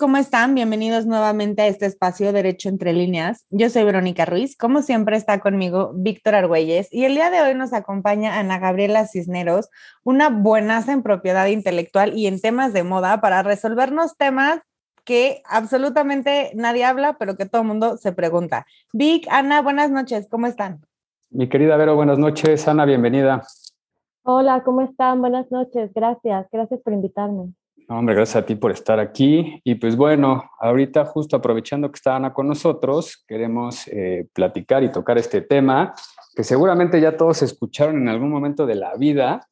¿cómo están? Bienvenidos nuevamente a este espacio Derecho entre líneas. Yo soy Verónica Ruiz, como siempre está conmigo Víctor Argüelles y el día de hoy nos acompaña Ana Gabriela Cisneros, una buenaza en propiedad intelectual y en temas de moda para resolvernos temas que absolutamente nadie habla, pero que todo el mundo se pregunta. Vic, Ana, buenas noches, ¿cómo están? Mi querida Vero, buenas noches. Ana, bienvenida. Hola, ¿cómo están? Buenas noches, gracias, gracias por invitarme. Hombre, gracias a ti por estar aquí. Y pues bueno, ahorita justo aprovechando que está Ana con nosotros, queremos eh, platicar y tocar este tema que seguramente ya todos escucharon en algún momento de la vida,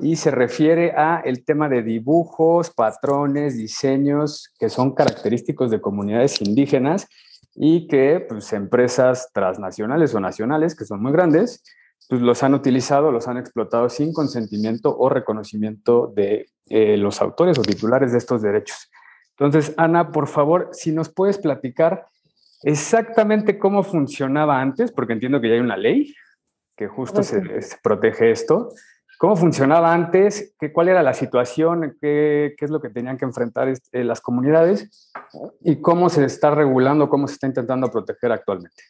y se refiere a el tema de dibujos, patrones, diseños que son característicos de comunidades indígenas y que pues, empresas transnacionales o nacionales, que son muy grandes, pues los han utilizado, los han explotado sin consentimiento o reconocimiento de eh, los autores o titulares de estos derechos. Entonces, Ana, por favor, si nos puedes platicar exactamente cómo funcionaba antes, porque entiendo que ya hay una ley que justo se protege esto, ¿Cómo funcionaba antes? ¿Qué, ¿Cuál era la situación? ¿Qué, ¿Qué, es lo que tenían que enfrentar este, las comunidades? ¿Y cómo se está regulando, cómo se está intentando proteger actualmente?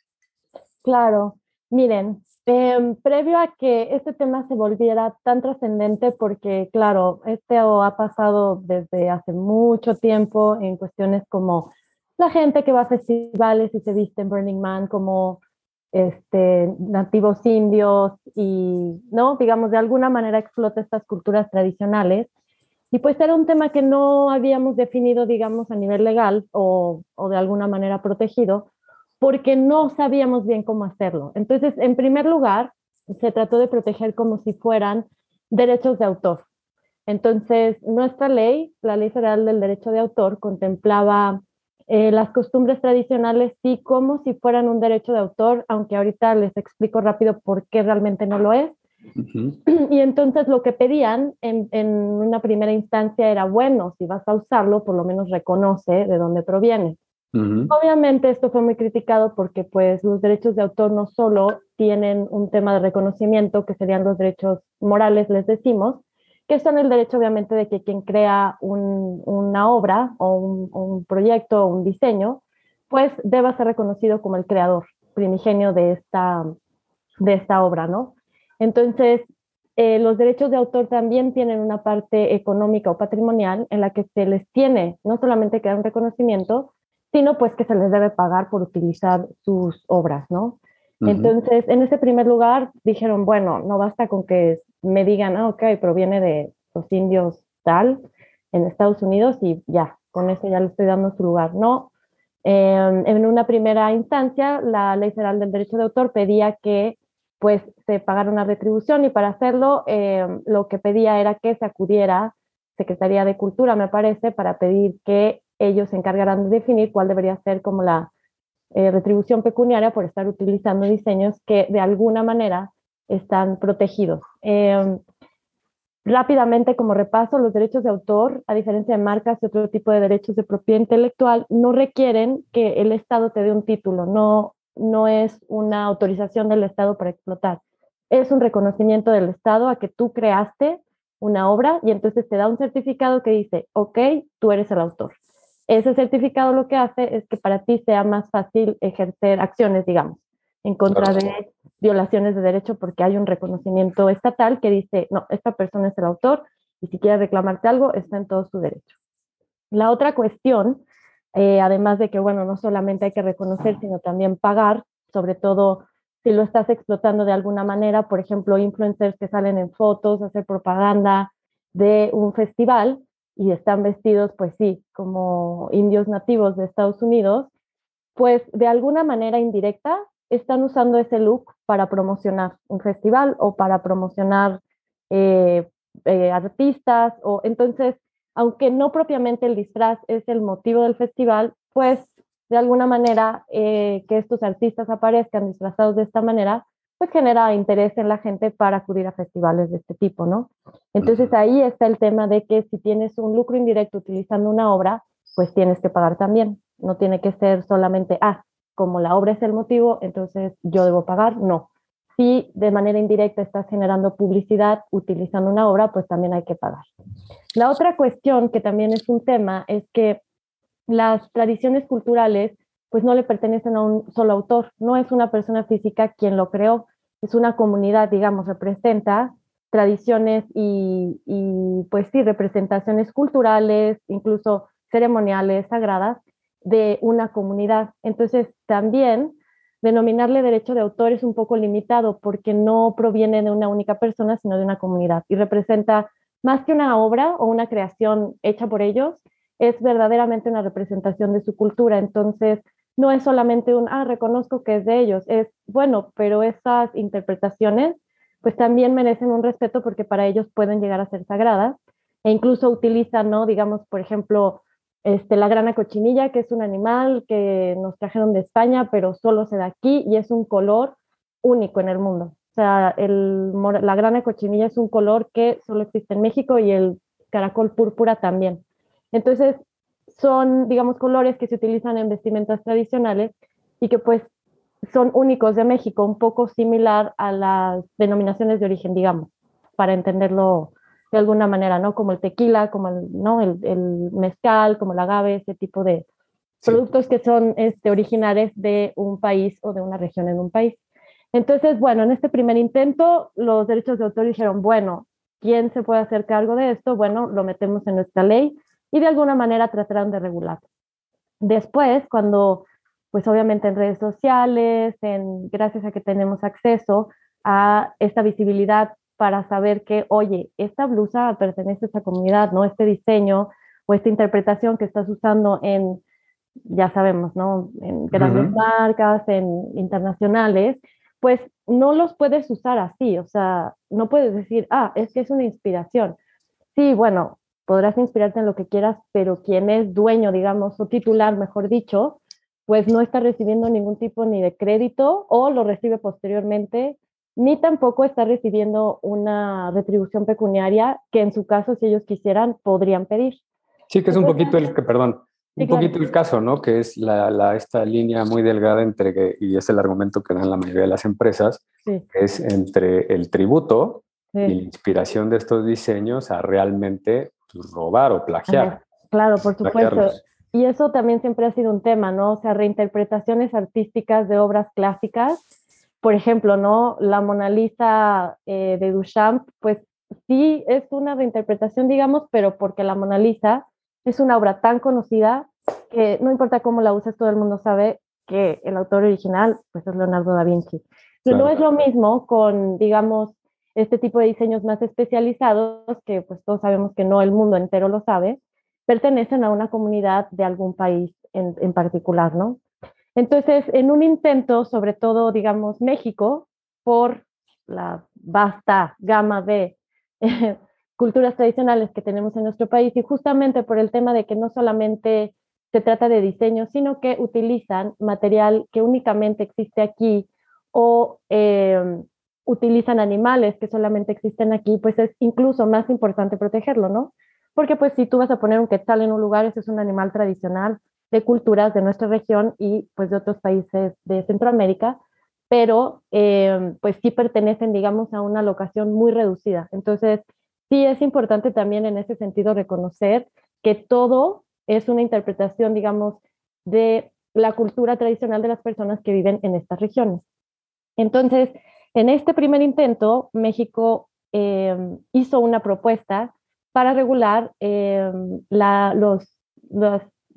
Claro, miren, em, previo a que este tema se volviera tan trascendente, porque claro, este ha pasado desde hace mucho tiempo en cuestiones como la gente que va a festivales y se viste en Burning Man como este, nativos indios y, ¿no? Digamos, de alguna manera explota estas culturas tradicionales. Y pues era un tema que no habíamos definido, digamos, a nivel legal o, o de alguna manera protegido, porque no sabíamos bien cómo hacerlo. Entonces, en primer lugar, se trató de proteger como si fueran derechos de autor. Entonces, nuestra ley, la Ley Federal del Derecho de Autor, contemplaba eh, las costumbres tradicionales sí como si fueran un derecho de autor, aunque ahorita les explico rápido por qué realmente no lo es. Y entonces lo que pedían en, en, una primera instancia era, bueno, si vas a usarlo, por lo menos reconoce de dónde proviene. Obviamente esto fue muy criticado porque pues los derechos de autor no solo tienen un tema de reconocimiento, que serían los derechos morales, les decimos, que son el derecho obviamente de que quien crea una obra o un, proyecto o un diseño, pues deba ser reconocido como el creador primigenio de esta, de esta obra, ¿no? Entonces, eh, los derechos de autor también tienen una parte económica o patrimonial en la que se les tiene no solamente que dar un reconocimiento, sino pues que se les debe pagar por utilizar sus obras, ¿no? Entonces, en ese primer lugar dijeron, bueno, no basta con que me digan, ah, ok, proviene de los indios tal en Estados Unidos y ya, con eso ya le estoy dando su lugar. No, em, en una primera instancia, la Ley Federal del Derecho de Autor pedía que pues se pagara una retribución y para hacerlo em, lo que pedía era que se acudiera Secretaría de Cultura, me parece, para pedir que ellos se encargaran de definir cuál debería ser como la eh, retribución pecuniaria por estar utilizando diseños que de alguna manera están protegidos. Em, rápidamente, como repaso, los derechos de autor, a diferencia de marcas y otro tipo de derechos de propiedad intelectual, no requieren que el Estado te dé un título, no, no es una autorización del Estado para explotar. Es un reconocimiento del Estado a que tú creaste una obra y entonces te da un certificado que dice, ok, tú eres el autor. Ese certificado lo que hace es que para ti sea más fácil ejercer acciones, digamos, en contra de violaciones de derecho porque hay un reconocimiento estatal que dice, no, esta persona es el autor y si quiere reclamarte algo, está en todo su derecho. La otra cuestión, eh, además de que, bueno, no solamente hay que reconocer, sino también pagar, sobre todo si lo estás explotando de alguna manera, por ejemplo, influencers que salen en fotos, hacer propaganda de un festival y están vestidos, pues sí, como indios nativos de Estados Unidos, pues de alguna manera indirecta están usando ese look para promocionar un festival o para promocionar eh, eh, artistas o entonces aunque no propiamente el disfraz es el motivo del festival pues de alguna manera eh, que estos artistas aparezcan disfrazados de esta manera pues genera interés en la gente para acudir a festivales de este tipo, ¿no? Entonces ahí está el tema de que si tienes un lucro indirecto utilizando una obra, pues tienes que pagar también. No tiene que ser solamente, ah, como la obra es el motivo, entonces yo debo pagar, no. Si de manera indirecta estás generando publicidad utilizando una obra, pues también hay que pagar. La otra cuestión que también es un tema es que las tradiciones culturales pues no le pertenecen a un solo autor, no es una persona física quien lo creó, es una comunidad, digamos, representa tradiciones y, pues sí, representaciones culturales, incluso ceremoniales, sagradas, de una comunidad. Entonces, también denominarle derecho de autor es un poco limitado porque no proviene de una única persona, sino de una comunidad y representa más que una obra o una creación hecha por ellos, es verdaderamente una representación de su cultura. Entonces, no es solamente un, ah, reconozco que es de ellos, es, bueno, pero esas interpretaciones pues también merecen un respeto porque para ellos pueden llegar a ser sagradas e incluso utilizan, ¿no? Digamos, por ejemplo, este, la grana cochinilla, que es un animal que nos trajeron de España, pero solo se da aquí y es un color único en el mundo. O sea, el, la grana cochinilla es un color que solo existe en México y el caracol púrpura también. Entonces, son, digamos, colores que se utilizan en vestimentas tradicionales y que pues son únicos de México, un poco similar a las denominaciones de origen, digamos, para entenderlo de alguna manera, ¿no? Como el tequila, como el, ¿no? el, el mezcal, como el agave, ese tipo de productos que son este, originales de un país o de una región en un país. Entonces, bueno, en este primer intento, los derechos de autor dijeron, bueno, ¿quién se puede hacer cargo de esto? Bueno, lo metemos en nuestra ley y de alguna manera trataron de regular. Después, cuando, pues obviamente en redes sociales, en, gracias a que tenemos acceso a esta visibilidad para saber que, oye, esta blusa pertenece a esta comunidad, ¿no? Este diseño o esta interpretación que estás usando en, ya sabemos, ¿no? En grandes marcas, en internacionales, pues no los puedes usar así, o sea, no puedes decir, ah, es que es una inspiración. Sí, bueno, podrás inspirarte en lo que quieras, pero quien es dueño, digamos, o titular, mejor dicho, pues no está recibiendo ningún tipo ni de crédito o lo recibe posteriormente ni tampoco está recibiendo una retribución pecuniaria que en su caso, si ellos quisieran, podrían pedir. Sí, que es un poquito el que, perdón, un poquito el caso, ¿no? Que es la, la, esta línea muy delgada entre, y es el argumento que dan la mayoría de las empresas, es entre el tributo y la inspiración de estos diseños a realmente robar o plagiar. Claro, por supuesto. Y eso también siempre ha sido un tema, ¿no? O sea, reinterpretaciones artísticas de obras clásicas por ejemplo, ¿no? La Mona Lisa eh, de Duchamp, pues sí es una reinterpretación, digamos, pero porque la Mona Lisa es una obra tan conocida que no importa cómo la uses, todo el mundo sabe que el autor original pues es Leonardo da Vinci. Pero no es lo mismo con, digamos, este tipo de diseños más especializados, que pues todos sabemos que no el mundo entero lo sabe, pertenecen a una comunidad de algún país en, en particular, ¿no? Entonces, en un intento, sobre todo, digamos, México, por la vasta gama de culturas tradicionales que tenemos en nuestro país y justamente por el tema de que no solamente se trata de diseño, sino que utilizan material que únicamente existe aquí o em, utilizan animales que solamente existen aquí, pues es incluso más importante protegerlo, ¿no? Porque pues si tú vas a poner un quetzal en un lugar, ese es un animal tradicional, de culturas de nuestra región y pues de otros países de Centroamérica, pero eh, pues sí pertenecen, digamos, a una locación muy reducida. Entonces, sí es importante también en ese sentido reconocer que todo es una interpretación, digamos, de la cultura tradicional de las personas que viven en estas regiones. Entonces, en este primer intento, México eh, hizo una propuesta para regular la, los,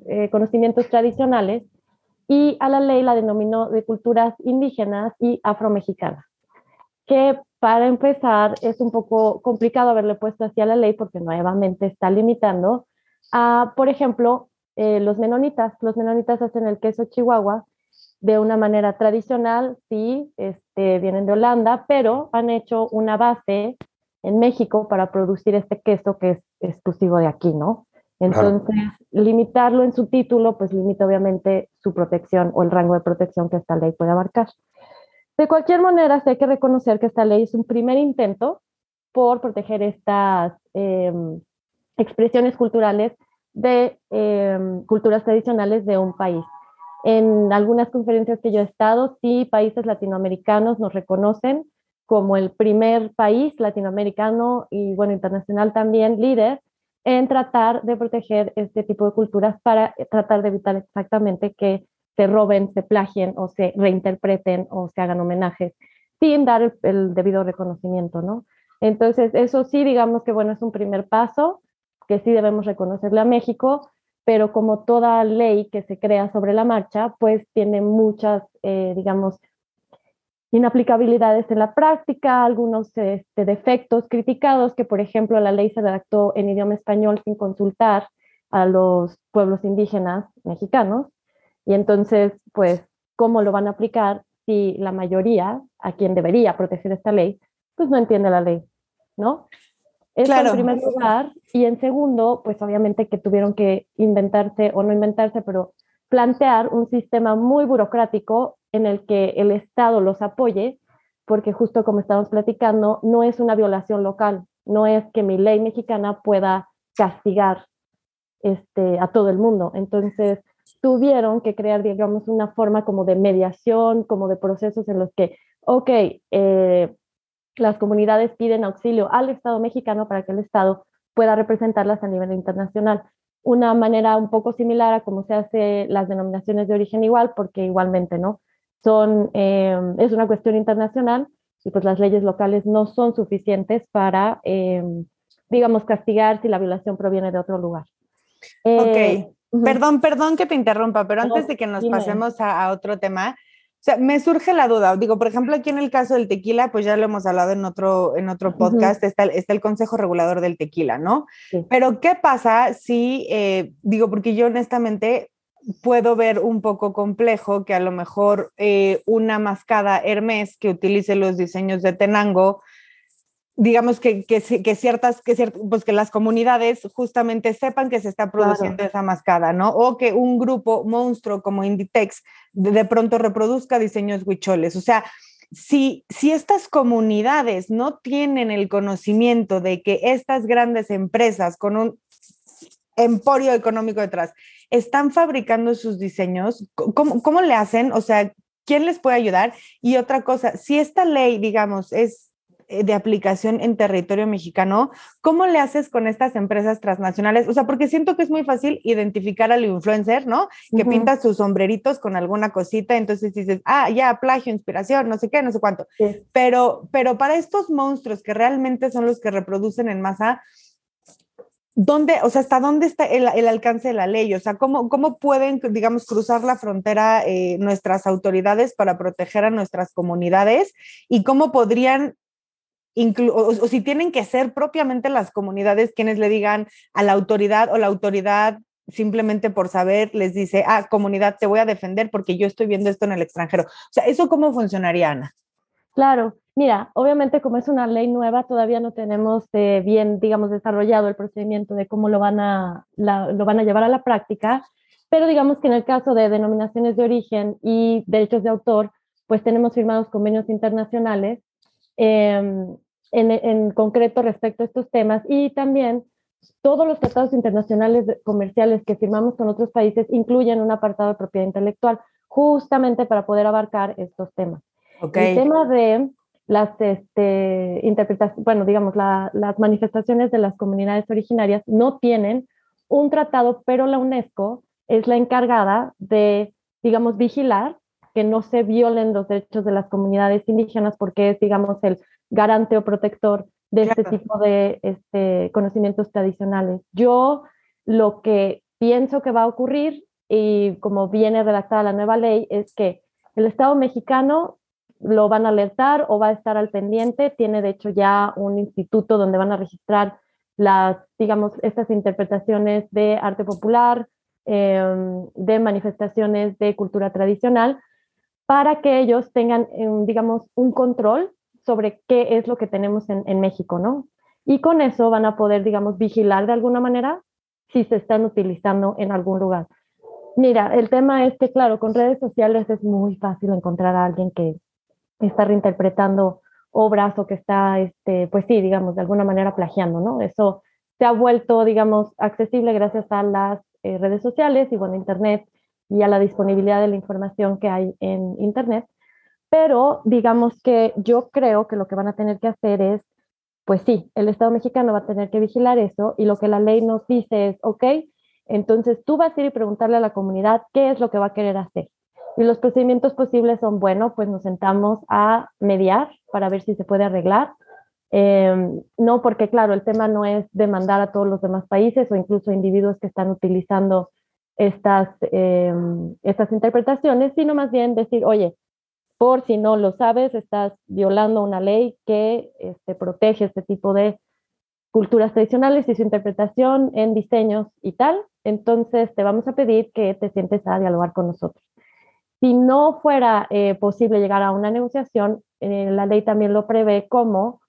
eh, conocimientos tradicionales y a la ley la denominó de culturas indígenas y afromexicanas, que para empezar es un poco complicado haberle puesto así a la ley porque nuevamente está limitando a, por ejemplo, eh, los menonitas. Los menonitas hacen el queso chihuahua de una manera tradicional, sí, este, vienen de Holanda, pero han hecho una base en México para producir este queso que es exclusivo de aquí, ¿no? Entonces, limitarlo en su título, pues limita obviamente su protección o el rango de protección que esta ley puede abarcar. De cualquier manera, hay que reconocer que esta ley es un primer intento por proteger estas em, expresiones culturales de em, culturas tradicionales de un país. En algunas conferencias que yo he estado, sí, países latinoamericanos nos reconocen como el primer país latinoamericano y, bueno, internacional también líder en tratar de proteger este tipo de culturas para tratar de evitar exactamente que se roben, se plagien o se reinterpreten o se hagan homenajes sin dar el, debido reconocimiento, ¿no? Entonces, eso sí, digamos que bueno, es un primer paso que sí debemos reconocerle a México, pero como toda ley que se crea sobre la marcha, pues tiene muchas, eh, digamos, inaplicabilidades en la práctica, algunos este, defectos criticados, que por ejemplo la ley se redactó en idioma español sin consultar a los pueblos indígenas mexicanos, y entonces, pues, ¿cómo lo van a aplicar si la mayoría, a quien debería proteger esta ley, pues no entiende la ley, ¿no? Eso en primer lugar. Y en segundo, pues obviamente que tuvieron que inventarse, o no inventarse, pero plantear un sistema muy burocrático en el que el Estado los apoye, porque justo como estamos platicando, no es una violación local, no es que mi ley mexicana pueda castigar este, a todo el mundo. Entonces, tuvieron que crear, digamos, una forma como de mediación, como de procesos en los que, ok, eh, las comunidades piden auxilio al Estado mexicano para que el Estado pueda representarlas a nivel internacional. Una manera un poco similar a cómo se hace las denominaciones de origen igual, porque igualmente, ¿no? Son, eh, es una cuestión internacional y pues las leyes locales no son suficientes para, eh, digamos, castigar si la violación proviene de otro lugar. ok. Perdón, perdón que te interrumpa, pero antes de que nos pasemos a, otro tema, o sea, me surge la duda. Digo, por ejemplo, aquí en el caso del tequila, pues ya lo hemos hablado en otro, en otro podcast, está, está, el Consejo Regulador del Tequila, ¿no? Pero, ¿qué pasa si, eh, digo, porque yo honestamente puedo ver un poco complejo que a lo mejor eh, una mascada Hermes que utilice los diseños de Tenango digamos que, que, que ciertas, que pues que las comunidades justamente sepan que se está produciendo esa mascada, ¿no? O que un grupo monstruo como Inditex de, pronto reproduzca diseños huicholes. O sea, si, si estas comunidades no tienen el conocimiento de que estas grandes empresas con un emporio económico detrás están fabricando sus diseños, ¿cómo, cómo le hacen? O sea, ¿quién les puede ayudar? Y otra cosa, si esta ley, digamos, es de aplicación en territorio mexicano, ¿cómo le haces con estas empresas transnacionales? O sea, porque siento que es muy fácil identificar al influencer, ¿no? Que pinta sus sombreritos con alguna cosita, entonces dices, ah, ya, plagio, inspiración, no sé qué, no sé cuánto. Pero, pero para estos monstruos que realmente son los que reproducen en masa, ¿dónde, o sea, hasta dónde está el, alcance de la ley? O sea, ¿cómo, cómo pueden, digamos, cruzar la frontera eh, nuestras autoridades para proteger a nuestras comunidades? ¿Y cómo podrían o, si tienen que ser propiamente las comunidades quienes le digan a la autoridad o la autoridad simplemente por saber les dice, ah, comunidad, te voy a defender porque yo estoy viendo esto en el extranjero. O sea, ¿eso cómo funcionaría, Ana? Claro, mira, obviamente como es una ley nueva, todavía no tenemos eh, bien, digamos, desarrollado el procedimiento de cómo lo van, a, lo van a llevar a la práctica, pero digamos que en el caso de denominaciones de origen y derechos de autor, pues tenemos firmados convenios internacionales Em, en, concreto respecto a estos temas y también todos los tratados internacionales comerciales que firmamos con otros países incluyen un apartado de propiedad intelectual justamente para poder abarcar estos temas. El tema de las este, interpretaciones, bueno, digamos, las manifestaciones de las comunidades originarias no tienen un tratado, pero la UNESCO es la encargada de, digamos, vigilar que no se violen los derechos de las comunidades indígenas porque es, digamos, el garante o protector de este tipo de este, conocimientos tradicionales. Yo lo que pienso que va a ocurrir, y como viene redactada la nueva ley, es que el Estado mexicano lo van a alertar o va a estar al pendiente. Tiene, de hecho, ya un instituto donde van a registrar las, digamos, estas interpretaciones de arte popular, em, de manifestaciones de cultura tradicional, para que ellos tengan, em, digamos, un control sobre qué es lo que tenemos en, México, ¿no? Y con eso van a poder, digamos, vigilar de alguna manera si se están utilizando en algún lugar. Mira, el tema es que, claro, con redes sociales es muy fácil encontrar a alguien que está reinterpretando obras o que está, este, pues sí, digamos, de alguna manera plagiando, ¿no? Eso se ha vuelto, digamos, accesible gracias a las eh, redes sociales y, bueno, Internet y a la disponibilidad de la información que hay en Internet. Pero digamos que yo creo que lo que van a tener que hacer es pues sí, el Estado mexicano va a tener que vigilar eso y lo que la ley nos dice es, ok, entonces tú vas a ir y preguntarle a la comunidad qué es lo que va a querer hacer. Y los procedimientos posibles son, bueno, pues nos sentamos a mediar para ver si se puede arreglar. Em, no, porque claro, el tema no es demandar a todos los demás países o incluso individuos que están utilizando estas, em, estas interpretaciones, sino más bien decir, oye, por si no lo sabes, estás violando una ley que este, protege este tipo de culturas tradicionales y su interpretación en diseños y tal, entonces te vamos a pedir que te sientes a dialogar con nosotros. Si no fuera eh, posible llegar a una negociación, eh, la ley también lo prevé como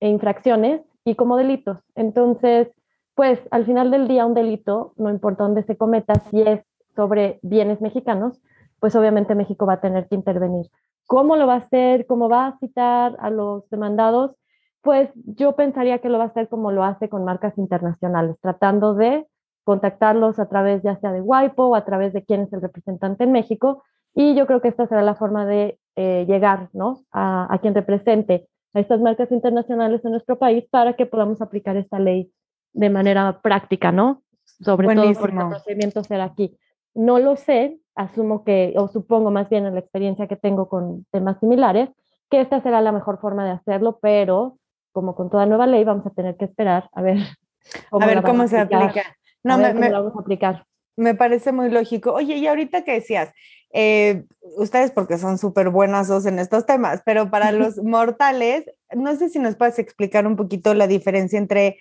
infracciones y como delitos. Entonces, pues al final del día un delito, no importa dónde se cometa, si es sobre bienes mexicanos, pues obviamente México va a tener que intervenir. ¿Cómo lo va a hacer? ¿Cómo va a citar a los demandados? Pues yo pensaría que lo va a hacer como lo hace con marcas internacionales, tratando de contactarlos a través ya sea de WIPO o a través de quién es el representante en México y yo creo que esta será la forma de eh, llegar a, quien represente a estas marcas internacionales en nuestro país para que podamos aplicar esta ley de manera práctica, ¿no? Sobre todo porque el procedimiento será aquí. No lo sé, asumo que, o supongo más bien en la experiencia que tengo con temas similares, que esta será la mejor forma de hacerlo, pero como con toda nueva ley vamos a tener que esperar a ver cómo, a ver cómo se aplica. No, me, vamos a aplicar. Me parece muy lógico. Oye, y ahorita que decías, eh, ustedes porque son súper buenas dos en estos temas, pero para los mortales, no sé si nos puedes explicar un poquito la diferencia entre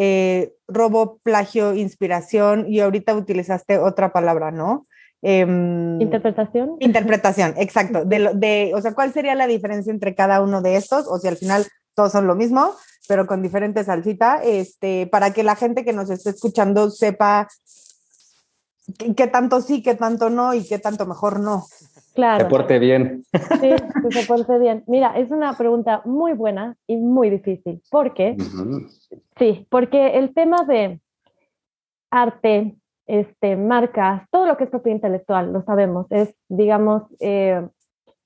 eh, robo, plagio, inspiración y ahorita utilizaste otra palabra, ¿no? Em, interpretación. Interpretación, exacto. De, de, o sea, ¿cuál sería la diferencia entre cada uno de estos? O si al final todos son lo mismo, pero con diferente salsita, este, para que la gente que nos esté escuchando sepa qué, tanto sí, qué tanto no y qué tanto mejor no. Claro. Se porte bien. Sí, que se porte bien. Mira, es una pregunta muy buena y muy difícil. ¿Por qué? Sí, porque el tema de arte, este, marcas, todo lo que es propiedad intelectual, lo sabemos, es, digamos, eh,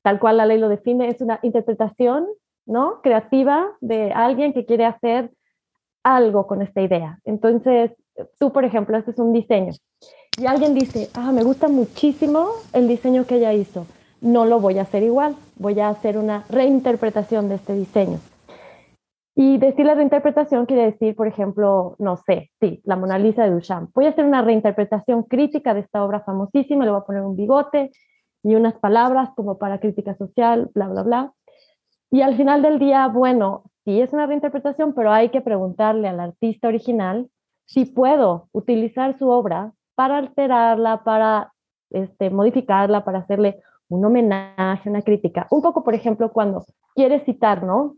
tal cual la ley lo define, es una interpretación, ¿no? Creativa de alguien que quiere hacer algo con esta idea. Entonces, tú, por ejemplo, este es un diseño y alguien dice, ah, me gusta muchísimo el diseño que ella hizo, no lo voy a hacer igual, voy a hacer una reinterpretación de este diseño. Y decir la reinterpretación quiere decir, por ejemplo, no sé, sí, la Mona Lisa de Duchamp. Voy a hacer una reinterpretación crítica de esta obra famosísima, le voy a poner un bigote y unas palabras como para crítica social, bla, bla, bla. Y al final del día, bueno, sí es una reinterpretación, pero hay que preguntarle al artista original si puedo utilizar su obra para alterarla, para este, modificarla, para hacerle un homenaje, una crítica. Un poco, por ejemplo, cuando quieres citar, ¿no?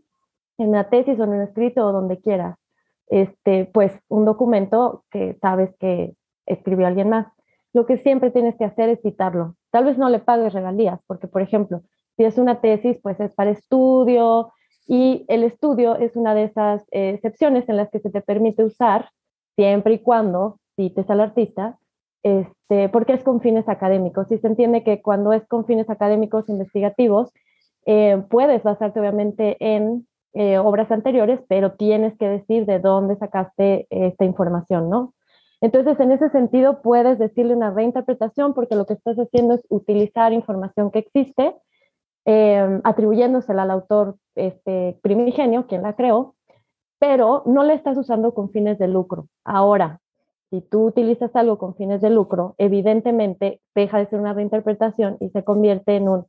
En una tesis o en un escrito o donde quieras, este, pues un documento que sabes que escribió alguien más. Lo que siempre tienes que hacer es citarlo. Tal vez no le pagues regalías, porque, por ejemplo, si es una tesis, pues es para estudio y el estudio es una de esas eh, excepciones en las que se te permite usar siempre y cuando cites al artista, este, porque es con fines académicos. Y se entiende que cuando es con fines académicos investigativos, eh, puedes basarte obviamente en eh, obras anteriores, pero tienes que decir de dónde sacaste esta información, ¿no? Entonces, en ese sentido, puedes decirle una reinterpretación porque lo que estás haciendo es utilizar información que existe, eh, atribuyéndosela al autor este, primigenio, quien la creó, pero no le estás usando con fines de lucro. Ahora, si tú utilizas algo con fines de lucro, evidentemente deja de ser una reinterpretación y se convierte en un,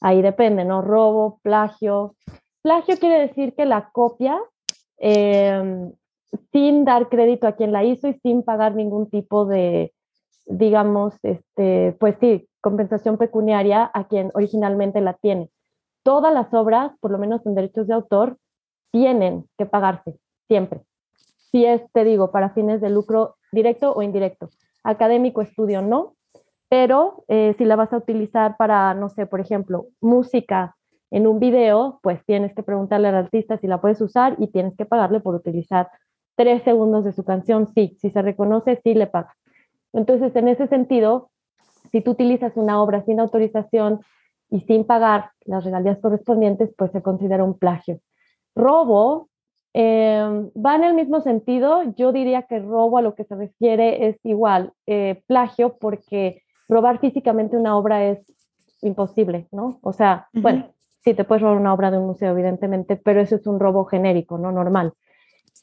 ahí depende, ¿no? Robo, plagio. Plagio quiere decir que la copia em, sin dar crédito a quien la hizo y sin pagar ningún tipo de, digamos, este, pues sí, compensación pecuniaria a quien originalmente la tiene. Todas las obras, por lo menos en derechos de autor, tienen que pagarse, siempre. Si es, te digo, para fines de lucro directo o indirecto. Académico, estudio, no, pero eh, si la vas a utilizar para, no sé, por ejemplo, música en un video, pues tienes que preguntarle al artista si la puedes usar y tienes que pagarle por utilizar tres segundos de su canción. Sí, si se reconoce, sí le pagas. Entonces, en ese sentido, si tú utilizas una obra sin autorización y sin pagar las regalías correspondientes, pues se considera un plagio. Robo Em, va en el mismo sentido, yo diría que robo a lo que se refiere es igual, eh, plagio, porque robar físicamente una obra es imposible, ¿no? O sea, bueno, sí, te puedes robar una obra de un museo, evidentemente, pero eso es un robo genérico, no normal,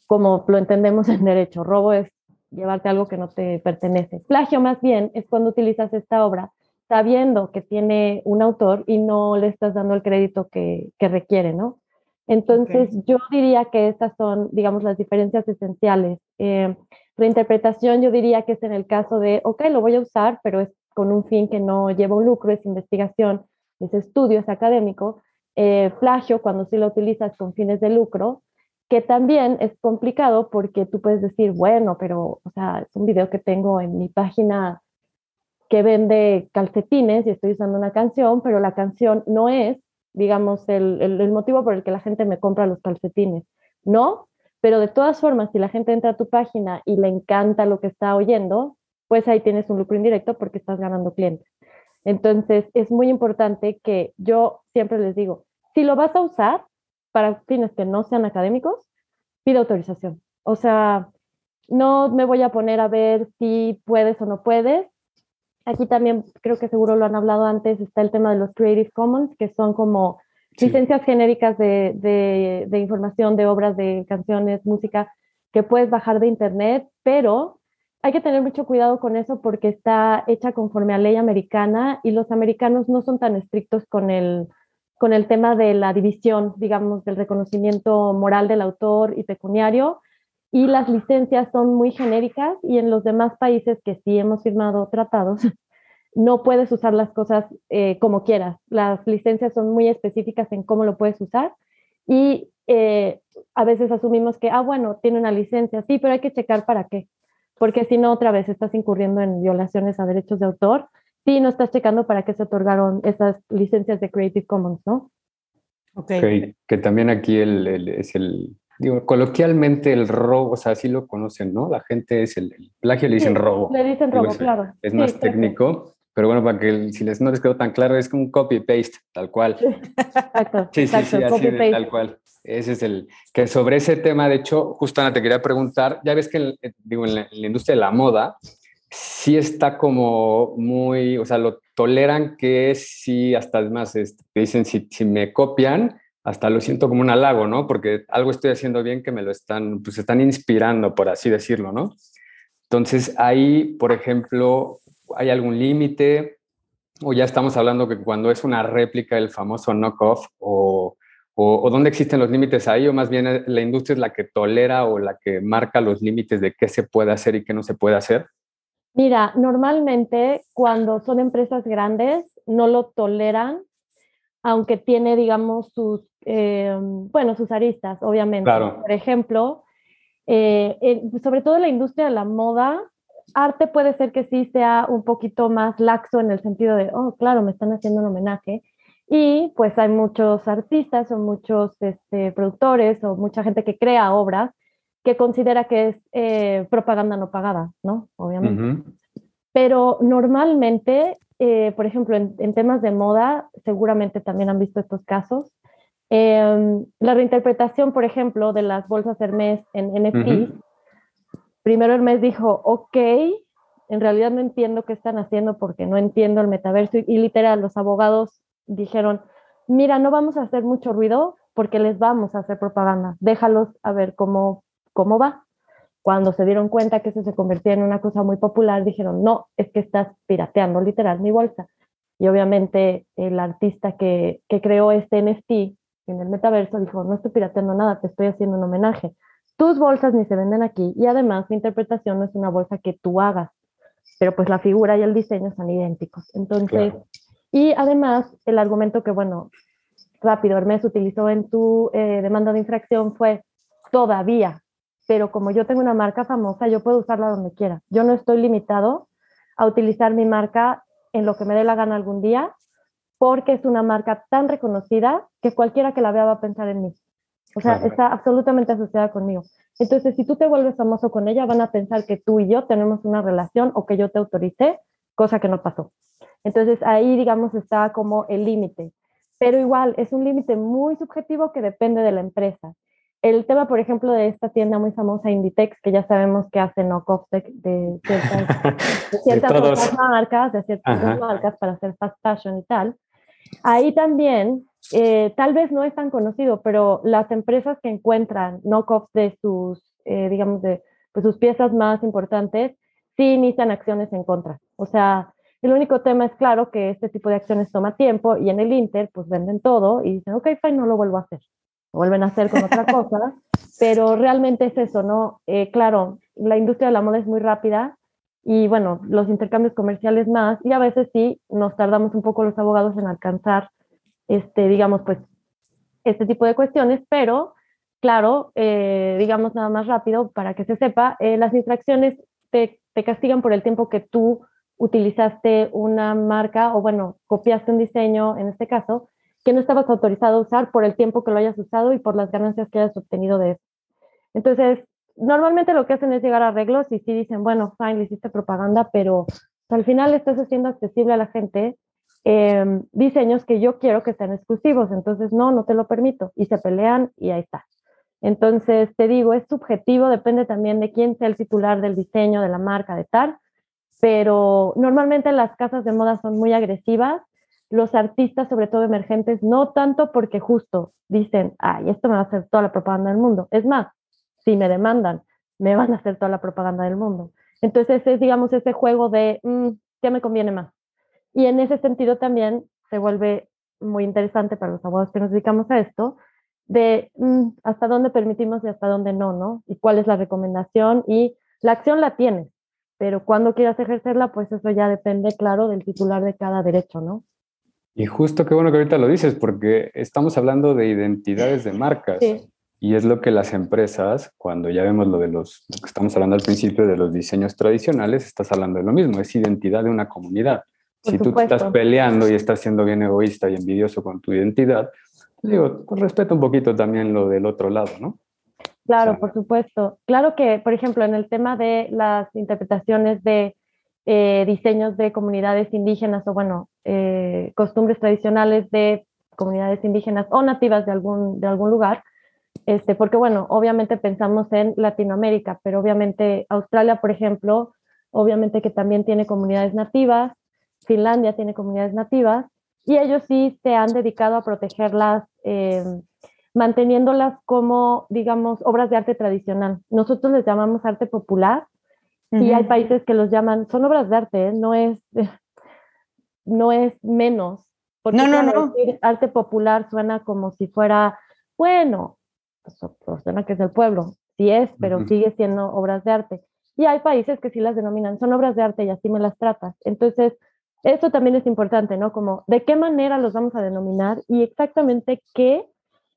como lo entendemos en derecho. Robo es llevarte algo que no te pertenece. Plagio más bien es cuando utilizas esta obra sabiendo que tiene un autor y no le estás dando el crédito que, que requiere, ¿no? Entonces, yo diría que estas son, digamos, las diferencias esenciales. Eh, reinterpretación, yo diría que es en el caso de, ok, lo voy a usar, pero es con un fin que no lleva un lucro, es investigación, es estudio, es académico. Eh, plagio, cuando sí lo utilizas con fines de lucro, que también es complicado porque tú puedes decir, bueno, pero, o sea, es un video que tengo en mi página que vende calcetines y estoy usando una canción, pero la canción no es digamos, el, el, motivo por el que la gente me compra los calcetines. No, pero de todas formas, si la gente entra a tu página y le encanta lo que está oyendo, pues ahí tienes un lucro indirecto porque estás ganando clientes. Entonces, es muy importante que yo siempre les digo, si lo vas a usar para fines que no sean académicos, pide autorización. O sea, no me voy a poner a ver si puedes o no puedes, Aquí también creo que seguro lo han hablado antes, está el tema de los Creative Commons, que son como licencias genéricas de, de, información, de obras, de canciones, música, que puedes bajar de internet, pero hay que tener mucho cuidado con eso porque está hecha conforme a ley americana y los americanos no son tan estrictos con el, con el tema de la división, digamos, del reconocimiento moral del autor y pecuniario y las licencias son muy genéricas y en los demás países que sí hemos firmado tratados, no puedes usar las cosas eh, como quieras. Las licencias son muy específicas en cómo lo puedes usar y eh, a veces asumimos que, ah, bueno, tiene una licencia, sí, pero hay que checar para qué, porque si no, otra vez estás incurriendo en violaciones a derechos de autor, sí, no estás checando para qué se otorgaron esas licencias de Creative Commons, ¿no? Ok. que también aquí el, es el, Digo, coloquialmente el robo, o sea, así lo conocen, ¿no? La gente es el, plagio, le dicen robo. Le dicen robo, claro. Es más técnico, pero bueno, para que si les, no les quedó tan claro, es como un copy-paste, tal cual. Exacto. Sí, sí, sí, así de, tal cual. Ese es el, que sobre ese tema, de hecho, justo Ana, te quería preguntar, ya ves que, eh, digo, en la, industria de la moda, sí está como muy, o sea, lo toleran que sí, hasta es más, este, dicen, si, si me copian, hasta lo siento como un halago, ¿no? Porque algo estoy haciendo bien que me lo están, pues están inspirando, por así decirlo, ¿no? Entonces, ahí, por ejemplo, ¿hay algún límite? O ya estamos hablando que cuando es una réplica del famoso knockoff, o, o, dónde existen los límites ahí, o más bien eh, la industria es la que tolera o la que marca los límites de qué se puede hacer y qué no se puede hacer? Mira, normalmente cuando son empresas grandes no lo toleran, aunque tiene, digamos, sus eh, bueno, sus aristas, obviamente. Por ejemplo, eh, sobre todo en la industria de la moda, arte puede ser que sí sea un poquito más laxo en el sentido de, oh, claro, me están haciendo un homenaje. Y pues hay muchos artistas o muchos este, productores o mucha gente que crea obras que considera que es eh, propaganda no pagada, ¿no? Obviamente. Pero normalmente, por ejemplo, en, en, temas de moda, seguramente también han visto estos casos, Em, la reinterpretación, por ejemplo, de las bolsas Hermes en NFT, primero Hermes dijo, ok, en realidad no entiendo qué están haciendo porque no entiendo el metaverso y, literal, los abogados dijeron, mira, no vamos a hacer mucho ruido porque les vamos a hacer propaganda, déjalos a ver cómo, cómo va. Cuando se dieron cuenta que eso se convertía en una cosa muy popular, dijeron, no, es que estás pirateando literal mi bolsa. Y obviamente el artista que, que creó este NFT en el metaverso dijo, no estoy pirateando nada, te estoy haciendo un homenaje. Tus bolsas ni se venden aquí y además mi interpretación no es una bolsa que tú hagas, pero pues la figura y el diseño son idénticos. Entonces, y además el argumento que, bueno, rápido, Hermes utilizó en tu eh, demanda de infracción fue todavía, pero como yo tengo una marca famosa, yo puedo usarla donde quiera. Yo no estoy limitado a utilizar mi marca en lo que me dé la gana algún día porque es una marca tan reconocida que cualquiera que la vea va a pensar en mí. O sea, está absolutamente asociada conmigo. Entonces, si tú te vuelves famoso con ella, van a pensar que tú y yo tenemos una relación o que yo te autoricé, cosa que no pasó. Entonces, ahí, digamos, está como el límite. Pero igual, es un límite muy subjetivo que depende de la empresa. el tema, por ejemplo, de esta tienda muy famosa Inditex, que ya sabemos que hace knockoff de, de ciertas, marcas, de ciertas marcas para hacer fast fashion y tal. Ahí también, eh, tal vez no es tan conocido, pero las empresas que encuentran knockoffs de sus, eh, digamos, de pues, sus piezas más importantes, sí inician acciones en contra. O sea, el único tema es claro que este tipo de acciones toma tiempo y en el Inter pues venden todo y dicen, ok, fine, no lo vuelvo a hacer vuelven a hacer con otra cosa, pero realmente es eso, ¿no? Eh, claro, la industria de la moda es muy rápida y bueno, los intercambios comerciales más, y a veces sí nos tardamos un poco los abogados en alcanzar, este, digamos, pues, este tipo de cuestiones, pero claro, eh, digamos nada más rápido para que se sepa, eh, las infracciones te, te castigan por el tiempo que tú utilizaste una marca o bueno, copiaste un diseño en este caso, que no estabas autorizado a usar por el tiempo que lo hayas usado y por las ganancias que hayas obtenido de eso. Entonces, normalmente lo que hacen es llegar a arreglos y sí dicen, bueno, fine, le hiciste propaganda, pero al final estás haciendo accesible a la gente em, diseños que yo quiero que sean exclusivos, entonces no, no te lo permito. Y se pelean y ahí está. Entonces, te digo, es subjetivo, depende también de quién sea el titular del diseño, de la marca, de tal, pero normalmente las casas de moda son muy agresivas los artistas, sobre todo emergentes, no tanto porque justo dicen, ay, esto me va a hacer toda la propaganda del mundo. Es más, si me demandan, me van a hacer toda la propaganda del mundo. Entonces es, digamos, ese juego de, mm, ¿qué me conviene más? Y en ese sentido también se vuelve muy interesante para los abogados que nos dedicamos a esto, de mm, hasta dónde permitimos y hasta dónde no, ¿no? Y cuál es la recomendación y la acción la tienes, pero cuando quieras ejercerla, pues eso ya depende, claro, del titular de cada derecho, ¿no? Y justo qué bueno que ahorita lo dices, porque estamos hablando de identidades de marcas. Y es lo que las empresas, cuando ya vemos lo de los, lo que estamos hablando al principio de los diseños tradicionales, estás hablando de lo mismo, es identidad de una comunidad. si tú te estás peleando y estás siendo bien egoísta y envidioso con tu identidad, digo, pues respeta un poquito también lo del otro lado, ¿no? Claro, por supuesto. Claro que, por ejemplo, en el tema de las interpretaciones de eh, diseños de comunidades indígenas o, bueno, eh, costumbres tradicionales de comunidades indígenas o nativas de algún, de algún lugar, este, porque, bueno, obviamente pensamos en Latinoamérica, pero obviamente Australia, por ejemplo, obviamente que también tiene comunidades nativas, Finlandia tiene comunidades nativas, y ellos sí se han dedicado a protegerlas, em, manteniéndolas como, digamos, obras de arte tradicional. Nosotros les llamamos arte popular, y hay países que los llaman, son obras de arte, ¿eh? no, es, no es menos. Porque no, no, no. arte popular suena como si fuera, bueno, pues, suena que es del pueblo, sí es, pero sigue siendo obras de arte. Y hay países que sí las denominan, son obras de arte y así me las tratas. Entonces, eso también es importante, ¿no? Como de qué manera los vamos a denominar y exactamente qué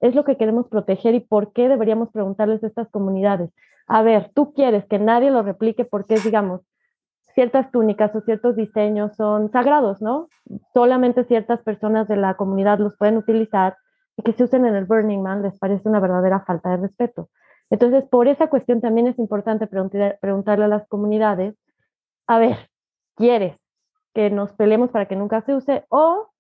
es lo que queremos proteger y por qué deberíamos preguntarles a estas comunidades a ver, tú quieres que nadie lo replique porque, digamos, ciertas túnicas o ciertos diseños son sagrados, ¿no? Solamente ciertas personas de la comunidad los pueden utilizar que se usen en el Burning Man les parece una verdadera falta de respeto. Entonces, por esa cuestión también es importante preguntarle a las comunidades, a ver, ¿quieres que nos peleemos para que nunca se use o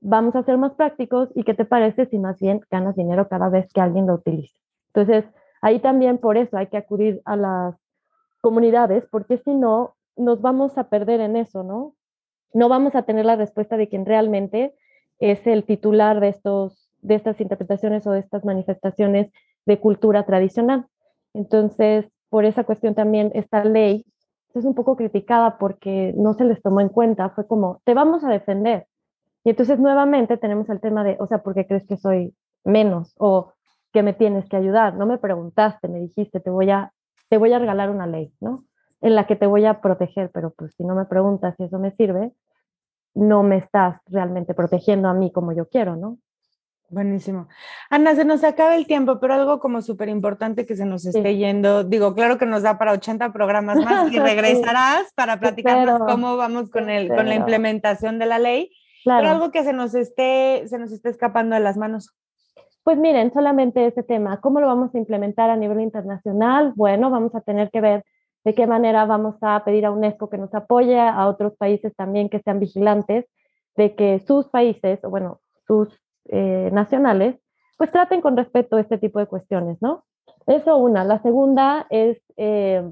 vamos a ser más prácticos y qué te parece si más bien ganas dinero cada vez que alguien lo utilice? Entonces, Ahí también por eso hay que acudir a las comunidades, porque si no, nos vamos a perder en eso, ¿no? No vamos a tener la respuesta de quien realmente es el titular de, estos, de estas interpretaciones o de estas manifestaciones de cultura tradicional. Entonces, por esa cuestión también esta ley es un poco criticada porque no se les tomó en cuenta, fue como, te vamos a defender. Y entonces nuevamente tenemos el tema de, o sea, ¿por qué crees que soy menos? O que me tienes que ayudar, no me preguntaste, me dijiste, te voy a, te voy a regalar una ley, ¿no? En la que te voy a proteger, pero pues si no me preguntas si eso me sirve, no me estás realmente protegiendo a mí como yo quiero, ¿no? Buenísimo. Ana, se nos acaba el tiempo, pero algo como súper importante que se nos esté yendo. Digo, claro que nos da para 80 programas más y regresarás para platicarnos cómo vamos con, el, con la implementación de la ley. Pero algo que se nos esté, se nos esté escapando de las manos. Pues miren, solamente ese tema, ¿cómo lo vamos a implementar a nivel internacional? Bueno, vamos a tener que ver de qué manera vamos a pedir a UNESCO que nos apoye, a otros países también que sean vigilantes de que sus países, o bueno, sus eh, nacionales, pues traten con respeto este tipo de cuestiones, ¿no? Eso una. La segunda es, eh,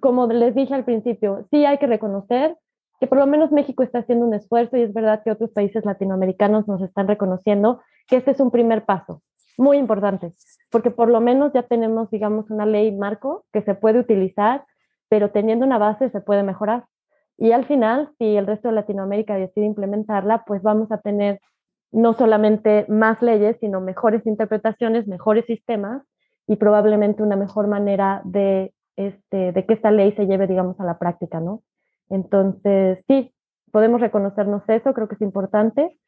como les dije al principio, sí hay que reconocer que por lo menos México está haciendo un esfuerzo y es verdad que otros países latinoamericanos nos están reconociendo que este es un primer paso muy importante, porque por lo menos ya tenemos, digamos, una ley marco que se puede utilizar, pero teniendo una base se puede mejorar. Y al final, si el resto de Latinoamérica decide implementarla, pues vamos a tener no solamente más leyes, sino mejores interpretaciones, mejores sistemas y probablemente una mejor manera de, este, de que esta ley se lleve, digamos, a la práctica, ¿no? Entonces, sí, podemos reconocernos eso, creo que es importante.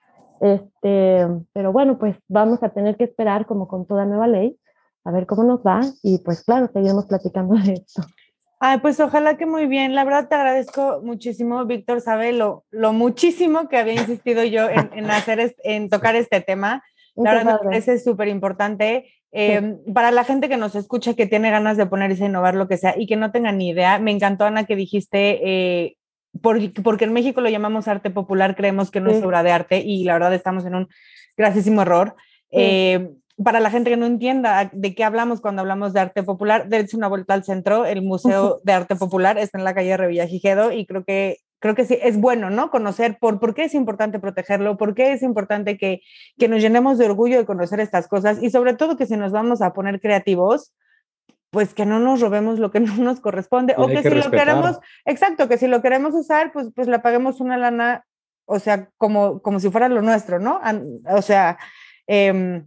Este, pero bueno, pues vamos a tener que esperar, como con toda nueva ley, a ver cómo nos va y pues claro, seguiremos platicando de esto. Ay, pues ojalá que muy bien. La verdad te agradezco muchísimo, Víctor, sabe lo, lo muchísimo que había insistido yo en, hacer, en tocar este tema. La verdad me parece súper importante. Em, para la gente que nos escucha, que tiene ganas de ponerse a innovar lo que sea y que no tenga ni idea, me encantó, Ana, que dijiste, eh, porque, porque, en México lo llamamos arte popular, creemos que no es obra de arte y la verdad estamos en un graciosísimo error. Eh, para la gente que no entienda de qué hablamos cuando hablamos de arte popular, dense una vuelta al centro, el Museo de Arte Popular está en la calle Revillagigedo y creo que creo que sí, es bueno, ¿no? Conocer por, por qué es importante protegerlo, por qué es importante que, que nos llenemos de orgullo de conocer estas cosas y sobre todo que si nos vamos a poner creativos, pues que no nos robemos lo que no nos corresponde o que, si lo queremos, exacto, que si lo queremos usar, pues, pues le paguemos una lana, o sea, como, como si fuera lo nuestro, ¿no? O sea, eh,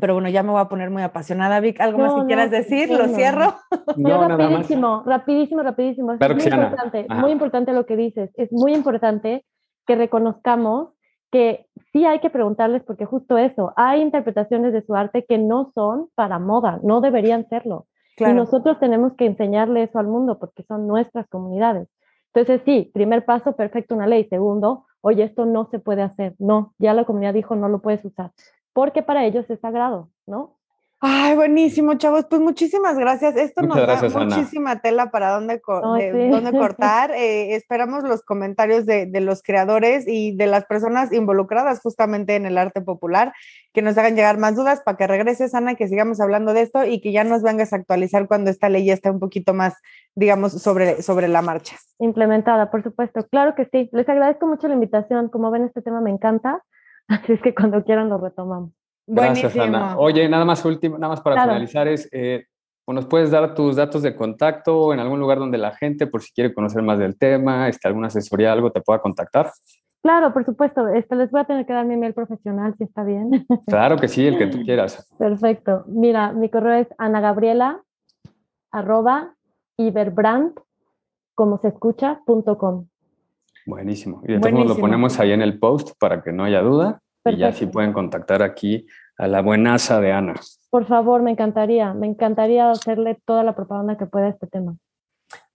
pero bueno, ya me voy a poner muy apasionada, Vic. ¿Algo más que quieras decir? ¿Lo cierro? No, rapidísimo, rapidísimo, rapidísimo. es muy importante, muy importante lo que dices. Es muy importante que reconozcamos que sí hay que preguntarles porque justo eso, hay interpretaciones de su arte que no son para moda, no deberían serlo. Y nosotros tenemos que enseñarle eso al mundo porque son nuestras comunidades. Entonces, sí, primer paso, perfecto, una ley. Segundo, oye, esto no se puede hacer. No, ya la comunidad dijo, no lo puedes usar porque para ellos es sagrado, ¿no? Ay, buenísimo, chavos. Pues muchísimas gracias. Esto nos da muchísima tela para dónde, dónde cortar. Eh, esperamos los comentarios de, de, los creadores y de las personas involucradas justamente en el arte popular, que nos hagan llegar más dudas para que regreses, Ana, que sigamos hablando de esto y que ya nos vengas a actualizar cuando esta ley ya esté un poquito más, digamos, sobre, sobre la marcha. Implementada, por supuesto. Claro que sí. Les agradezco mucho la invitación. Como ven, este tema me encanta. Así es que cuando quieran lo retomamos. Gracias, Ana. Oye, nada más último, nada más para finalizar es, eh, ¿nos puedes dar tus datos de contacto en algún lugar donde la gente, por si quiere conocer más del tema, este, alguna asesoría, algo, te pueda contactar? Claro, por supuesto. Este, les voy a tener que dar mi email profesional, si está bien. Claro que sí, el que tú quieras. Perfecto. Mira, mi correo es anagabriela arroba iberbrand como se escucha punto com. Buenísimo. Y de todos lo ponemos ahí en el post para que no haya duda. Y ya sí pueden contactar aquí a la buenaza de Ana. Por favor, me encantaría, me encantaría hacerle toda la propaganda que pueda a este tema.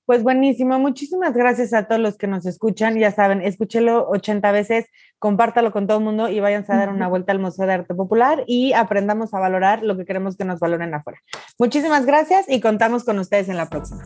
Pues buenísimo, muchísimas gracias a todos los que nos escuchan. Ya saben, escúchelo 80 veces, compártalo con todo el mundo y váyanse a dar una vuelta al Museo de Arte Popular y aprendamos a valorar lo que queremos que nos valoren afuera. Muchísimas gracias y contamos con ustedes en la próxima.